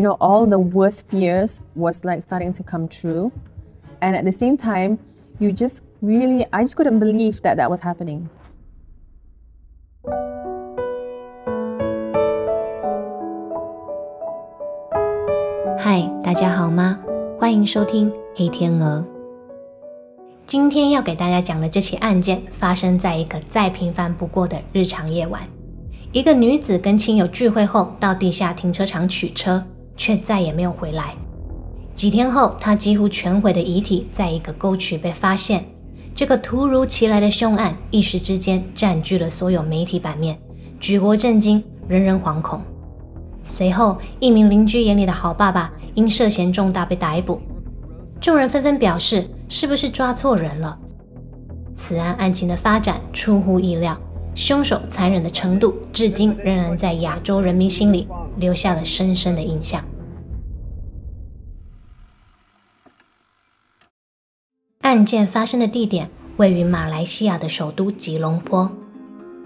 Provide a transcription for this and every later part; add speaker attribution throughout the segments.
Speaker 1: You know, all the worst fears was like starting to come true. And at the same time, you just really, I just couldn't believe that that was happening.
Speaker 2: 嗨，大家好吗？欢迎收听黑天鹅。今天要给大家讲的这起案件，发生在一个再平凡不过的日常夜晚。一个女子跟亲友聚会后，到地下停车场取车，却再也没有回来。几天后，他几乎全毁的遗体在一个沟渠被发现。这个突如其来的凶案，一时之间占据了所有媒体版面，举国震惊，人人惶恐。随后，一名邻居眼里的好爸爸因涉嫌重大被逮捕，众人纷纷表示：是不是抓错人了？此案案情的发展出乎意料。凶手残忍的程度，至今仍然在亚洲人民心里留下了深深的印象。案件发生的地点位于马来西亚的首都吉隆坡，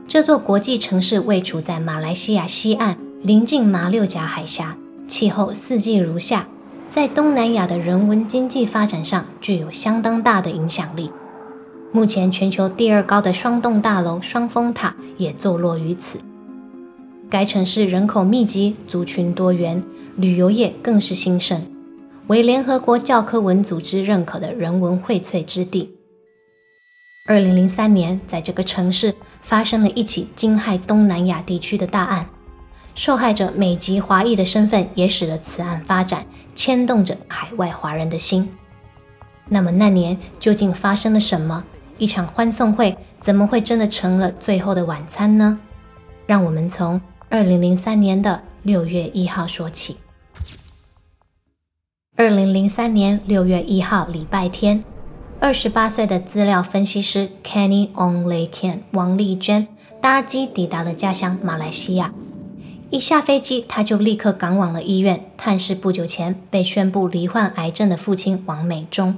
Speaker 2: 这座国际城市位处在马来西亚西岸，临近马六甲海峡，气候四季如夏，在东南亚的人文经济发展上具有相当大的影响力。目前，全球第二高的双栋大楼双峰塔也坐落于此。该城市人口密集，族群多元，旅游业更是兴盛，为联合国教科文组织认可的人文荟萃之地。二零零三年，在这个城市发生了一起惊骇东南亚地区的大案，受害者美籍华裔的身份也使得此案发展，牵动着海外华人的心。那么那年究竟发生了什么？一场欢送会怎么会真的成了最后的晚餐呢？让我们从二零零三年的六月一号说起。二零零三年六月一号，礼拜天，二十八岁的资料分析师 Kenny On Lay Ken 王丽娟搭机抵达了家乡马来西亚。一下飞机，他就立刻赶往了医院探视不久前被宣布罹患癌症的父亲王美忠。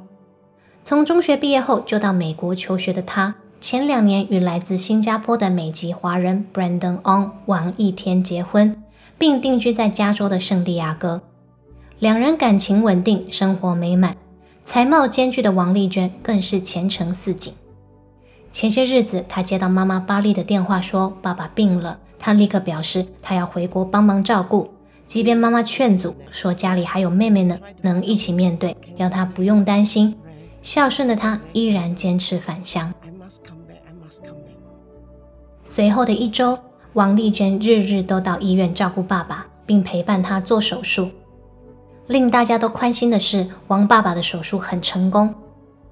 Speaker 2: 从中学毕业后就到美国求学的他，前两年与来自新加坡的美籍华人 Brandon On 王一天结婚，并定居在加州的圣地亚哥。两人感情稳定，生活美满。才貌兼具的王丽娟更是前程似锦。前些日子，她接到妈妈巴利的电话，说爸爸病了。她立刻表示，她要回国帮忙照顾。即便妈妈劝阻，说家里还有妹妹呢，能一起面对，要她不用担心。孝顺的她依然坚持返乡。随后的一周，王丽娟日日都到医院照顾爸爸，并陪伴他做手术。令大家都宽心的是，王爸爸的手术很成功，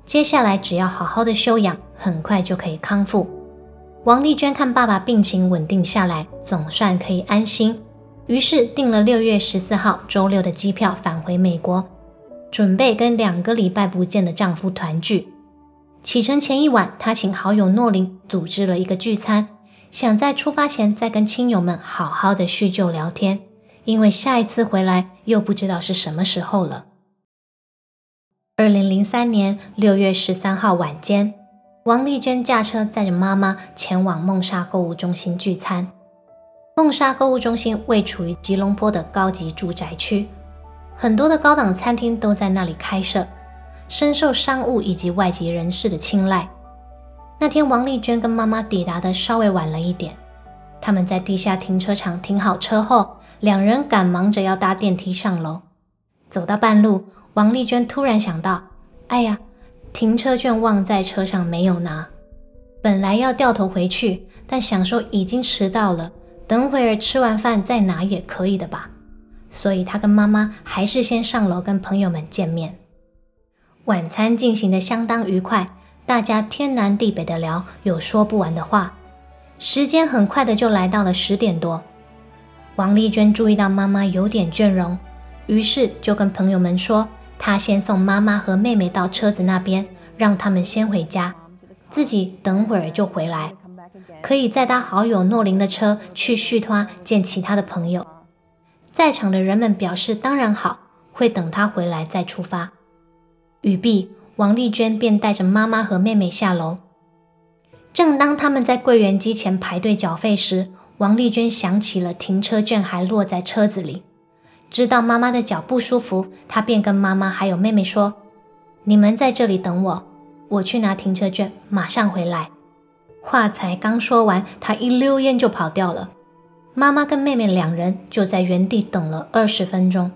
Speaker 2: 接下来只要好好的休养，很快就可以康复。王丽娟看爸爸病情稳定下来，总算可以安心，于是订了六月十四号周六的机票返回美国。准备跟两个礼拜不见的丈夫团聚。启程前一晚，他请好友诺林组织了一个聚餐，想在出发前再跟亲友们好好的叙旧聊天，因为下一次回来又不知道是什么时候了。二零零三年六月十三号晚间，王丽娟驾车载着妈妈前往梦莎购物中心聚餐。梦莎购物中心位处于吉隆坡的高级住宅区。很多的高档餐厅都在那里开设，深受商务以及外籍人士的青睐。那天，王丽娟跟妈妈抵达的稍微晚了一点。他们在地下停车场停好车后，两人赶忙着要搭电梯上楼。走到半路，王丽娟突然想到：“哎呀，停车券忘在车上没有拿。”本来要掉头回去，但想说已经迟到了，等会儿吃完饭再拿也可以的吧。所以，他跟妈妈还是先上楼跟朋友们见面。晚餐进行的相当愉快，大家天南地北的聊，有说不完的话。时间很快的就来到了十点多。王丽娟注意到妈妈有点倦容，于是就跟朋友们说，她先送妈妈和妹妹到车子那边，让他们先回家，自己等会儿就回来，可以再搭好友诺琳的车去续托见其他的朋友。在场的人们表示当然好，会等他回来再出发。语毕，王丽娟便带着妈妈和妹妹下楼。正当他们在柜员机前排队缴费时，王丽娟想起了停车券还落在车子里，知道妈妈的脚不舒服，她便跟妈妈还有妹妹说：“你们在这里等我，我去拿停车券，马上回来。”话才刚说完，他一溜烟就跑掉了。妈妈跟妹妹两人就在原地等了二十分钟，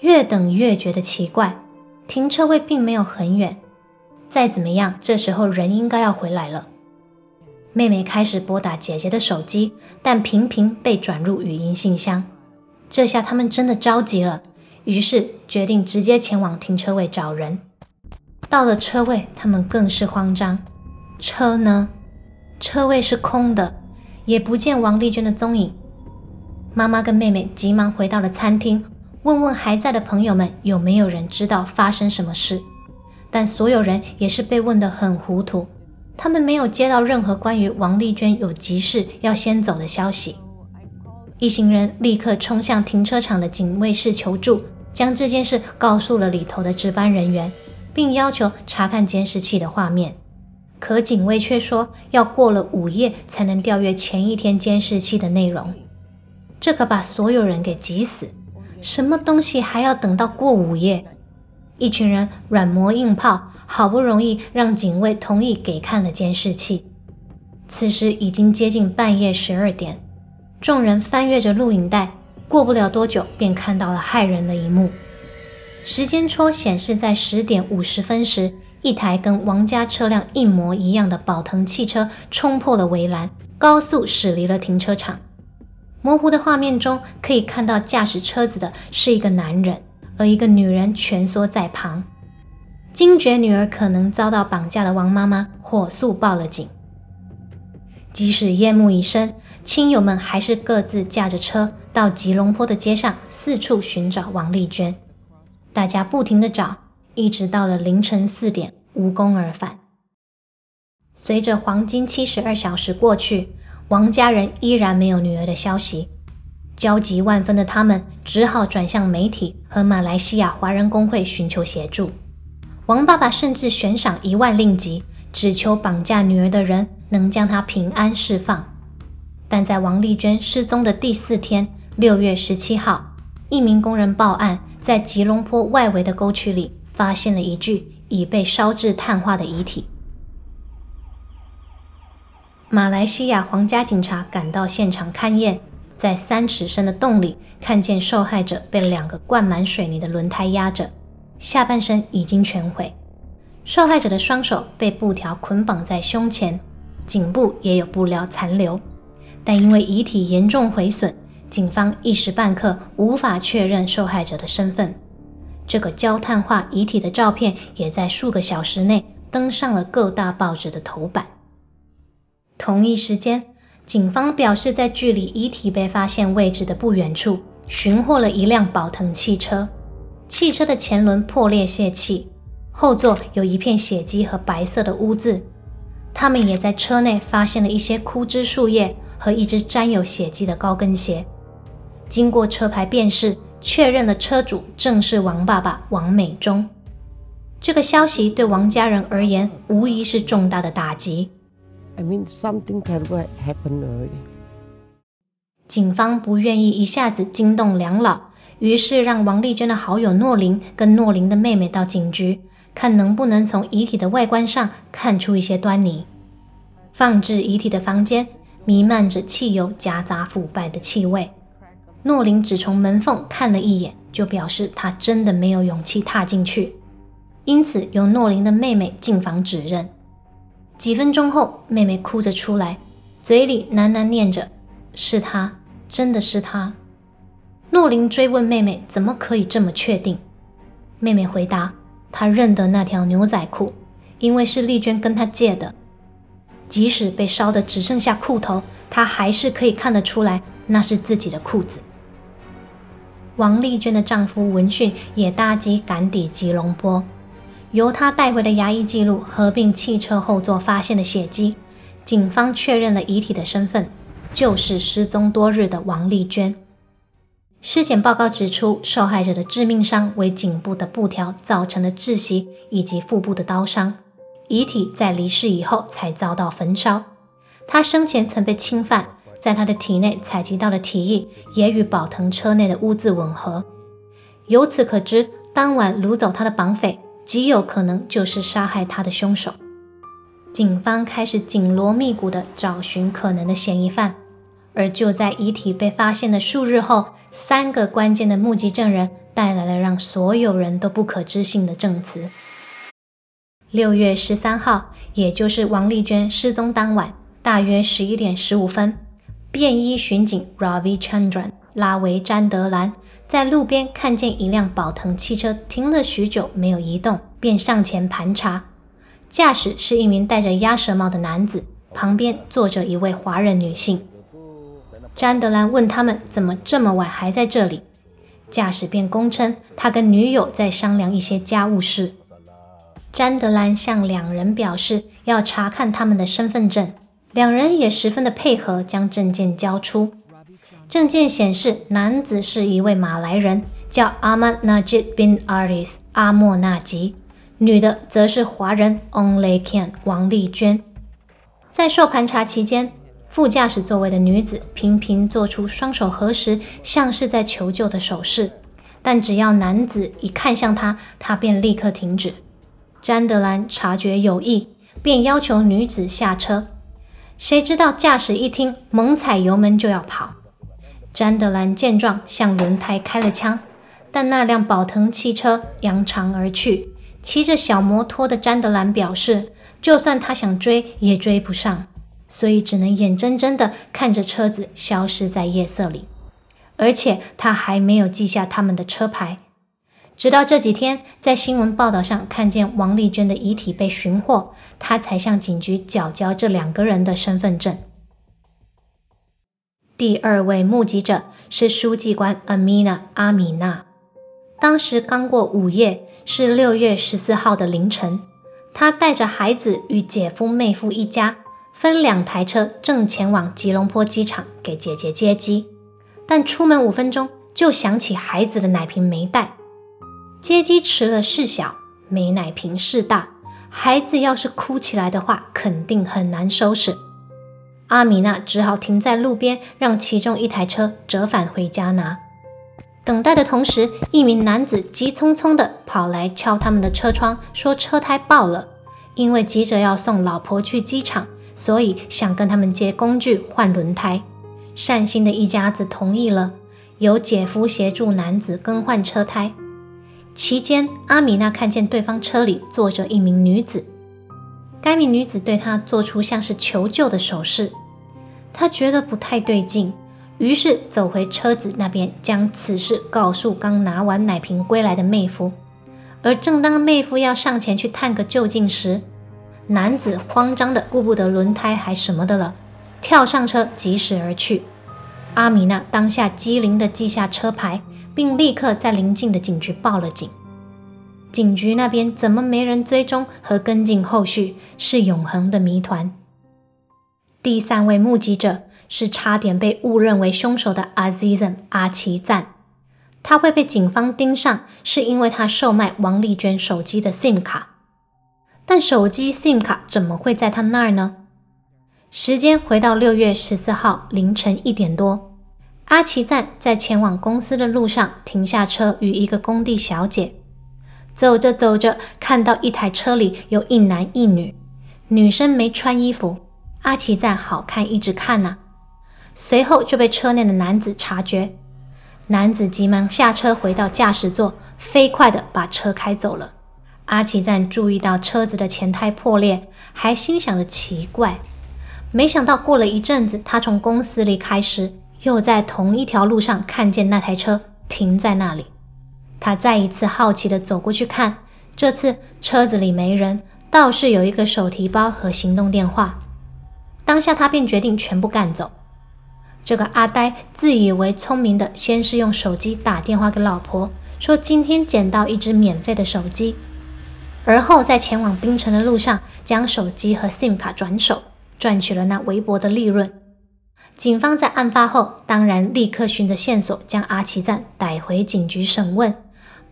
Speaker 2: 越等越觉得奇怪，停车位并没有很远。再怎么样，这时候人应该要回来了。妹妹开始拨打姐姐的手机，但频频被转入语音信箱。这下他们真的着急了，于是决定直接前往停车位找人。到了车位，他们更是慌张。车呢？车位是空的，也不见王丽娟的踪影。妈妈跟妹妹急忙回到了餐厅，问问还在的朋友们有没有人知道发生什么事。但所有人也是被问得很糊涂，他们没有接到任何关于王丽娟有急事要先走的消息。一行人立刻冲向停车场的警卫室求助，将这件事告诉了里头的值班人员，并要求查看监视器的画面。可警卫却说要过了午夜才能调阅前一天监视器的内容，这可把所有人给急死。什么东西还要等到过午夜？一群人软磨硬泡，好不容易让警卫同意给看了监视器。此时已经接近半夜十二点。众人翻阅着录影带，过不了多久，便看到了骇人的一幕。时间戳显示在十点五十分时，一台跟王家车辆一模一样的宝腾汽车冲破了围栏，高速驶离了停车场。模糊的画面中，可以看到驾驶车子的是一个男人，而一个女人蜷缩在旁。惊觉女儿可能遭到绑架的王妈妈火速报了警。即使夜幕已深。亲友们还是各自驾着车到吉隆坡的街上四处寻找王丽娟，大家不停地找，一直到了凌晨四点，无功而返。随着黄金七十二小时过去，王家人依然没有女儿的消息，焦急万分的他们只好转向媒体和马来西亚华人工会寻求协助。王爸爸甚至悬赏一万令吉，只求绑架女儿的人能将她平安释放。但在王丽娟失踪的第四天，六月十七号，一名工人报案，在吉隆坡外围的沟渠里发现了一具已被烧至碳化的遗体。马来西亚皇家警察赶到现场勘验，在三尺深的洞里，看见受害者被两个灌满水泥的轮胎压着，下半身已经全毁，受害者的双手被布条捆绑在胸前，颈部也有布料残留。但因为遗体严重毁损，警方一时半刻无法确认受害者的身份。这个焦炭化遗体的照片也在数个小时内登上了各大报纸的头版。同一时间，警方表示，在距离遗体被发现位置的不远处，寻获了一辆宝腾汽车。汽车的前轮破裂泄气，后座有一片血迹和白色的污渍。他们也在车内发现了一些枯枝树叶。和一只沾有血迹的高跟鞋，经过车牌辨识，确认了车主正是王爸爸王美忠。这个消息对王家人而言无疑是重大的打击。
Speaker 3: I mean something terrible happened already.
Speaker 2: 警方不愿意一下子惊动两老，于是让王丽娟的好友诺琳跟诺琳的妹妹到警局，看能不能从遗体的外观上看出一些端倪。放置遗体的房间。弥漫着汽油夹杂腐败的气味。诺琳只从门缝看了一眼，就表示她真的没有勇气踏进去，因此由诺琳的妹妹进房指认。几分钟后，妹妹哭着出来，嘴里喃喃念着：“是他，真的是他。”诺琳追问妹妹：“怎么可以这么确定？”妹妹回答：“她认得那条牛仔裤，因为是丽娟跟她借的。”即使被烧得只剩下裤头，她还是可以看得出来那是自己的裤子。王丽娟的丈夫闻讯也搭机赶抵吉隆坡，由他带回的牙医记录合并汽车后座发现的血迹，警方确认了遗体的身份，就是失踪多日的王丽娟。尸检报告指出，受害者的致命伤为颈部的布条造成的窒息以及腹部的刀伤。遗体在离世以后才遭到焚烧。他生前曾被侵犯，在他的体内采集到的体液也与宝腾车内的污渍吻合，由此可知，当晚掳走他的绑匪极有可能就是杀害他的凶手。警方开始紧锣密鼓地找寻可能的嫌疑犯，而就在遗体被发现的数日后，三个关键的目击证人带来了让所有人都不可置信的证词。六月十三号，也就是王丽娟失踪当晚，大约十一点十五分，便衣巡警 Ravi Chandran 拉维詹德兰在路边看见一辆宝腾汽车停了许久没有移动，便上前盘查。驾驶是一名戴着鸭舌帽的男子，旁边坐着一位华人女性。詹德兰问他们怎么这么晚还在这里，驾驶便供称他跟女友在商量一些家务事。詹德兰向两人表示要查看他们的身份证，两人也十分的配合，将证件交出。证件显示男子是一位马来人，叫 Ahmad Najib bin Aris 阿莫纳吉。女的则是华人 Only Can 王丽娟。在受盘查期间，副驾驶座位的女子频频做出双手合十，像是在求救的手势。但只要男子一看向她，她便立刻停止。詹德兰察觉有异，便要求女子下车。谁知道驾驶一听，猛踩油门就要跑。詹德兰见状，向轮胎开了枪，但那辆宝腾汽车扬长而去。骑着小摩托的詹德兰表示，就算他想追，也追不上，所以只能眼睁睁地看着车子消失在夜色里。而且他还没有记下他们的车牌，直到这几天在新闻报道上看见王丽娟的遗体被寻获，他才向警局缴交这两个人的身份证。第二位目击者是书记官 Amina 阿米娜。当时刚过午夜，是六月十四号的凌晨。他带着孩子与姐夫、妹夫一家分两台车，正前往吉隆坡机场给姐姐接机。但出门五分钟，就想起孩子的奶瓶没带。接机迟了事小，没奶瓶事大。孩子要是哭起来的话，肯定很难收拾。阿米娜只好停在路边，让其中一台车折返回家拿。等待的同时，一名男子急匆匆地跑来敲他们的车窗，说车胎爆了。因为急着要送老婆去机场，所以想跟他们借工具换轮胎。善心的一家子同意了，由姐夫协助男子更换车胎。期间，阿米娜看见对方车里坐着一名女子，该名女子对她做出像是求救的手势，他觉得不太对劲。于是走回车子那边，将此事告诉刚拿完奶瓶归来的妹夫。而正当妹夫要上前去探个究竟时，男子慌张的顾不得轮胎还什么的了，跳上车疾驶而去。阿米娜当下机灵的记下车牌，并立刻在邻近的警局报了警。警局那边怎么没人追踪和跟进后续，是永恒的谜团。第三位目击者。是差点被误认为凶手的阿 z 赞阿奇赞，他会被警方盯上，是因为他售卖王丽娟手机的 SIM 卡。但手机 SIM 卡怎么会在他那儿呢？时间回到六月十四号凌晨一点多，阿奇赞在前往公司的路上停下车，与一个工地小姐走着走着，看到一台车里有一男一女，女生没穿衣服。阿奇赞好看，一直看呢。随后就被车内的男子察觉，男子急忙下车回到驾驶座，飞快地把车开走了。阿奇赞注意到车子的前胎破裂，还心想着奇怪，没想到过了一阵子，他从公司离开时，又在同一条路上看见那台车停在那里。他再一次好奇地走过去看，这次车子里没人，倒是有一个手提包和行动电话。当下他便决定全部干走。这个阿呆自以为聪明的，先是用手机打电话给老婆，说今天捡到一只免费的手机，而后在前往槟城的路上，将手机和 SIM 卡转手，赚取了那微薄的利润。警方在案发后，当然立刻循着线索将阿奇赞逮回警局审问，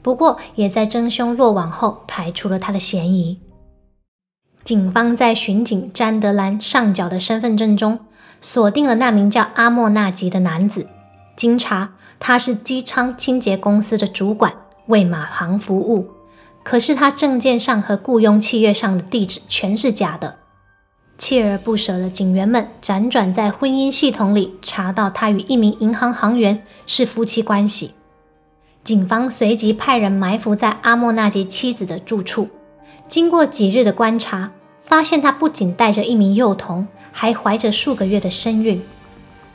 Speaker 2: 不过也在真凶落网后排除了他的嫌疑。警方在巡警詹德兰上缴的身份证中。锁定了那名叫阿莫纳吉的男子，经查，他是机舱清洁公司的主管，为马航服务。可是他证件上和雇佣契约上的地址全是假的。锲而不舍的警员们辗转在婚姻系统里查到他与一名银行行员是夫妻关系。警方随即派人埋伏在阿莫纳吉妻子的住处。经过几日的观察，发现他不仅带着一名幼童，还怀着数个月的身孕。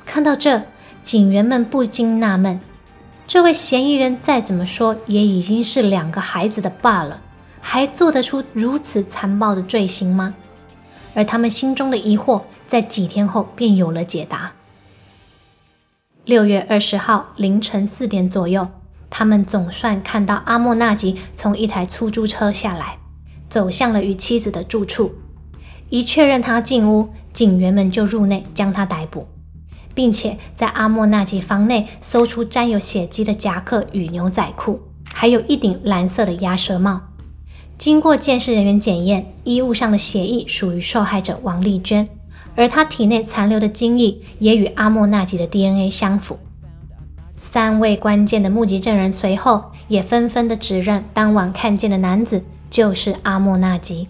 Speaker 2: 看到这，警员们不禁纳闷：这位嫌疑人再怎么说也已经是两个孩子的爸了，还做得出如此残暴的罪行吗？而他们心中的疑惑，在几天后便有了解答。六月二十号凌晨四点左右，他们总算看到阿莫纳吉从一台出租车下来，走向了与妻子的住处。一确认他进屋，警员们就入内将他逮捕，并且在阿莫纳吉房内搜出沾有血迹的夹克与牛仔裤，还有一顶蓝色的鸭舌帽。经过监视人员检验，衣物上的血迹属于受害者王丽娟，而她体内残留的精液也与阿莫纳吉的 DNA 相符。三位关键的目击证人随后也纷纷的指认，当晚看见的男子就是阿莫纳吉。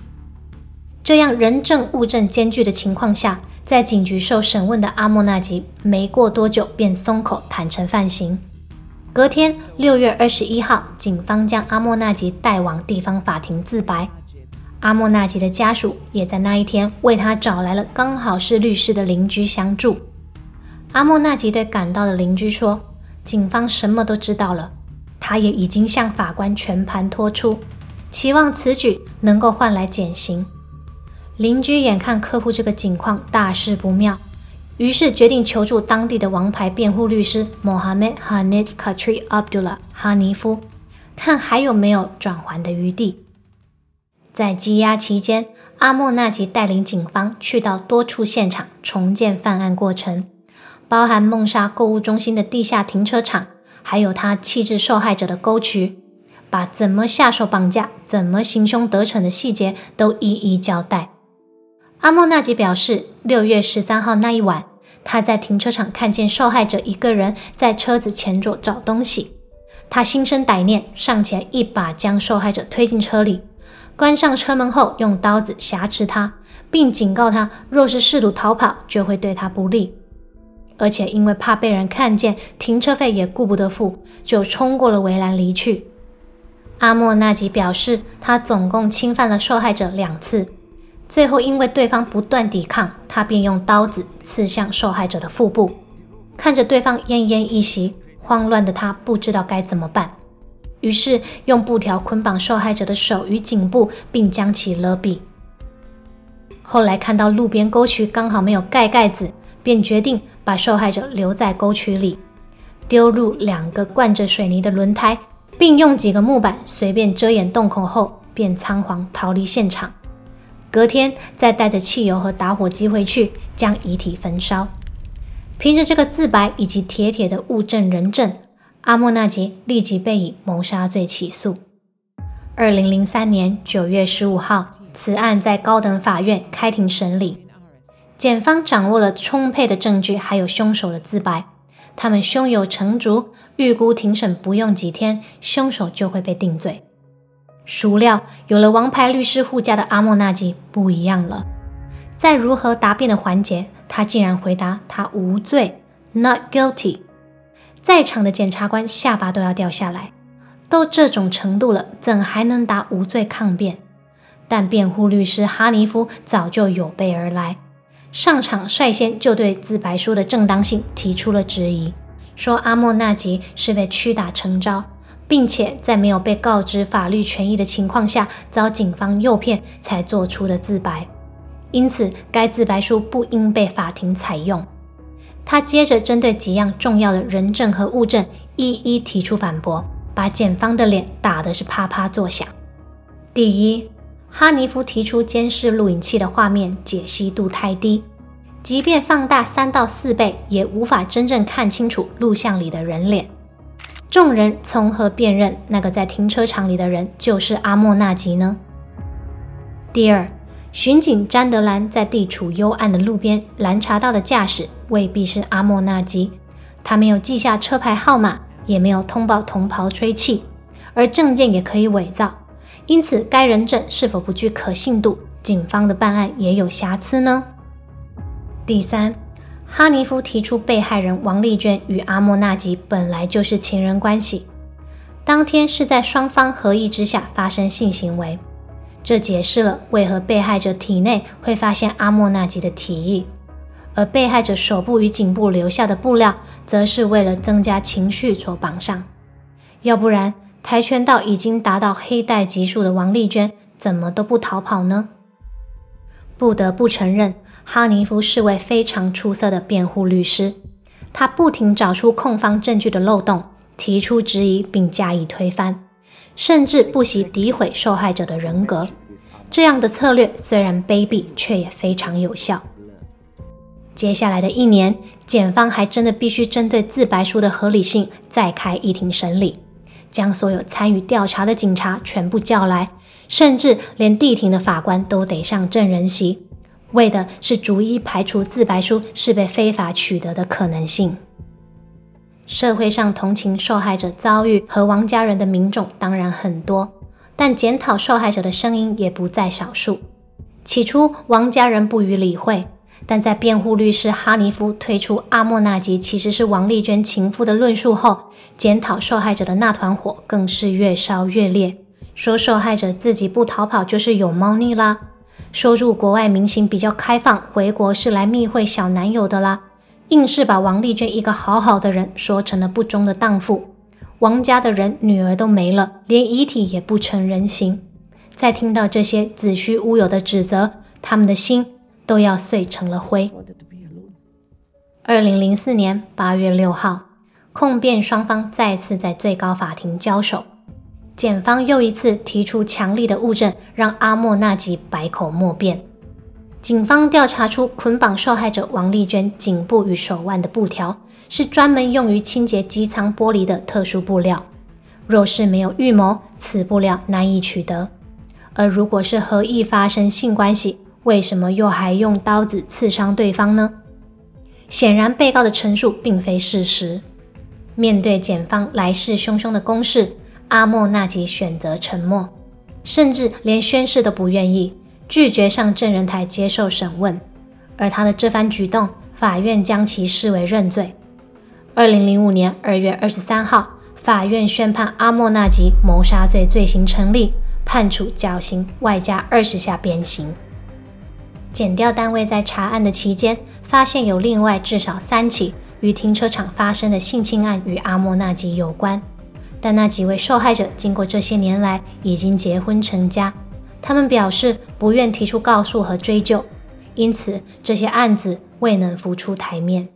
Speaker 2: 这样人证物证兼具的情况下，在警局受审问的阿莫纳吉没过多久便松口坦诚犯行。隔天，六月二十一号，警方将阿莫纳吉带往地方法庭自白。阿莫纳吉的家属也在那一天为他找来了刚好是律师的邻居相助。阿莫纳吉对赶到的邻居说：“警方什么都知道了，他也已经向法官全盘托出，期望此举能够换来减刑。”邻居眼看客户这个情况大事不妙。于是决定求助当地的王牌辩护律师 Mohamed Hanif k a t r i Abdullah 哈尼夫，看还有没有转圜的余地。在羁押期间，阿莫纳吉带领警方去到多处现场重建犯案过程，包含梦莎购物中心的地下停车场，还有他弃置受害者的沟渠，把怎么下手绑架、怎么行凶得逞的细节都一一交代。阿莫纳吉表示，六月十三号那一晚，他在停车场看见受害者一个人在车子前座找东西。他心生歹念，上前一把将受害者推进车里，关上车门后，用刀子挟持他，并警告他，若是试图逃跑，就会对他不利。而且因为怕被人看见，停车费也顾不得付，就冲过了围栏离去。阿莫纳吉表示，他总共侵犯了受害者两次。最后，因为对方不断抵抗，他便用刀子刺向受害者的腹部。看着对方奄奄一息，慌乱的他不知道该怎么办，于是用布条捆绑受害者的手与颈部，并将其勒毙。后来看到路边沟渠刚好没有盖盖子，便决定把受害者留在沟渠里，丢入两个灌着水泥的轮胎，并用几个木板随便遮掩洞口后，便仓皇逃离现场。隔天再带着汽油和打火机回去，将遗体焚烧。凭着这个自白以及铁铁的物证人证，阿莫纳吉立即被以谋杀罪起诉。二零零三年九月十五号，此案在高等法院开庭审理。检方掌握了充沛的证据，还有凶手的自白，他们胸有成竹，预估庭审不用几天，凶手就会被定罪。孰料，有了王牌律师护驾的阿莫纳吉不一样了。在如何答辩的环节，他竟然回答他无罪，not guilty。在场的检察官下巴都要掉下来，都这种程度了，怎还能答无罪抗辩？但辩护律师哈尼夫早就有备而来，上场率先就对自白书的正当性提出了质疑，说阿莫纳吉是被屈打成招。并且在没有被告知法律权益的情况下，遭警方诱骗才做出的自白，因此该自白书不应被法庭采用。他接着针对几样重要的人证和物证一一提出反驳，把检方的脸打得是啪啪作响。第一，哈尼夫提出监视录影器的画面解析度太低，即便放大三到四倍，也无法真正看清楚录像里的人脸。众人从何辨认那个在停车场里的人就是阿莫纳吉呢？第二，巡警詹德兰在地处幽暗的路边拦查到的驾驶未必是阿莫纳吉，他没有记下车牌号码，也没有通报同袍吹气，而证件也可以伪造，因此该人证是否不具可信度？警方的办案也有瑕疵呢？第三，哈尼夫提出被害人王丽娟与阿莫纳吉本来就是情人关系，当天是在双方合意之下发生性行为，这解释了为何被害者体内会发现阿莫纳吉的体液，而被害者手部与颈部留下的布料，则是为了增加情绪所绑上，要不然跆拳道已经达到黑带级数的王丽娟，怎么都不逃跑呢？不得不承认。哈尼夫是位非常出色的辩护律师，他不停找出控方证据的漏洞，提出质疑并加以推翻，甚至不惜诋毁受害者的人格。这样的策略虽然卑鄙，却也非常有效。接下来的一年，检方还真的必须针对自白书的合理性再开一庭审理，将所有参与调查的警察全部叫来，甚至连地庭的法官都得上证人席。为的是逐一排除自白书是被非法取得的可能性。社会上同情受害者遭遇和王家人的民众当然很多，但检讨受害者的声音也不在少数。起初，王家人不予理会，但在辩护律师哈尼夫推出阿莫纳吉其实是王丽娟情夫的论述后，检讨受害者的那团火更是越烧越烈，说受害者自己不逃跑就是有猫腻啦。说入国外明星比较开放，回国是来密会小男友的啦，硬是把王丽娟一个好好的人说成了不忠的荡妇。王家的人女儿都没了，连遗体也不成人形。在听到这些子虚乌有的指责，他们的心都要碎成了灰。二零零四年八月六号，控辩双方再次在最高法庭交手。检方又一次提出强力的物证，让阿莫纳吉百口莫辩。警方调查出捆绑受害者王丽娟颈部与手腕的布条，是专门用于清洁机舱玻璃的特殊布料。若是没有预谋，此布料难以取得；而如果是合意发生性关系，为什么又还用刀子刺伤对方呢？显然，被告的陈述并非事实。面对检方来势汹汹的攻势。阿莫纳吉选择沉默，甚至连宣誓都不愿意，拒绝上证人台接受审问。而他的这番举动，法院将其视为认罪。二零零五年二月二十三号，法院宣判阿莫纳吉谋杀罪罪行成立，判处绞刑外加二十下鞭刑。检调单位在查案的期间，发现有另外至少三起与停车场发生的性侵案与阿莫纳吉有关。但那几位受害者经过这些年来已经结婚成家，他们表示不愿提出告诉和追究，因此这些案子未能浮出台面。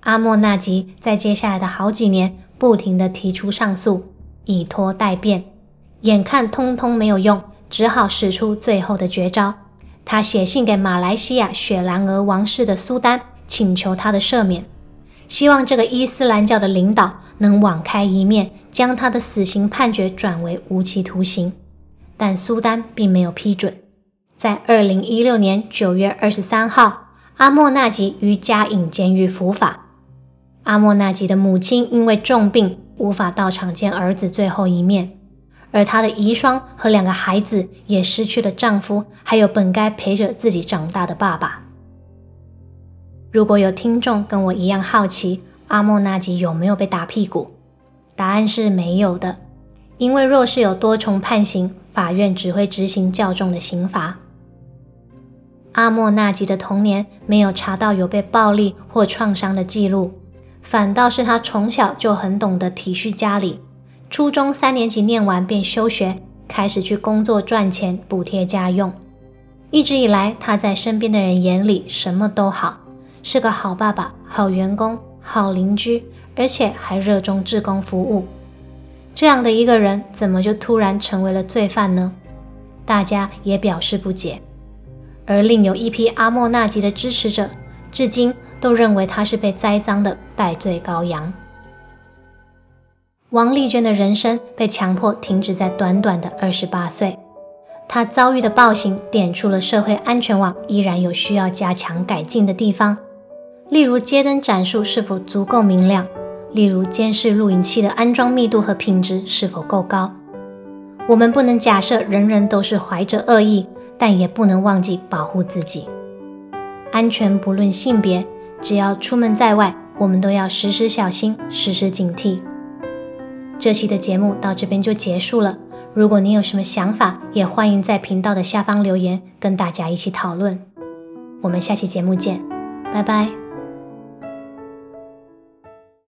Speaker 2: 阿莫纳吉在接下来的好几年不停地提出上诉，以拖待变，眼看通通没有用，只好使出最后的绝招。他写信给马来西亚雪兰莪王室的苏丹，请求他的赦免。希望这个伊斯兰教的领导能网开一面，将他的死刑判决转为无期徒刑，但苏丹并没有批准。在二零一六年九月二十三号，阿莫纳吉于加引监狱伏法。阿莫纳吉的母亲因为重病，无法到场见儿子最后一面，而她的遗孀和两个孩子也失去了丈夫，还有本该陪着自己长大的爸爸。如果有听众跟我一样好奇阿莫纳吉有没有被打屁股，答案是没有的。因为若是有多重判刑，法院只会执行较重的刑罚。阿莫纳吉的童年没有查到有被暴力或创伤的记录，反倒是他从小就很懂得体恤家里。初中三年级念完便休学，开始去工作赚钱补贴家用。一直以来，他在身边的人眼里什么都好。是个好爸爸、好员工、好邻居，而且还热衷志工服务。这样的一个人，怎么就突然成为了罪犯呢？大家也表示不解。而另有一批阿莫纳吉的支持者，至今都认为他是被栽赃的戴罪羔羊。王丽娟的人生被强迫停止在短短的二十八岁。她遭遇的暴行，点出了社会安全网依然有需要加强改进的地方。例如，街灯盏数是否足够明亮？例如监视录影器的安装密度和品质是否够高。我们不能假设人人都是怀着恶意，但也不能忘记保护自己。安全不论性别，只要出门在外，我们都要时时小心，时时警惕。这期的节目到这边就结束了。如果您有什么想法，也欢迎在频道的下方留言，跟大家一起讨论。我们下期节目见，拜拜。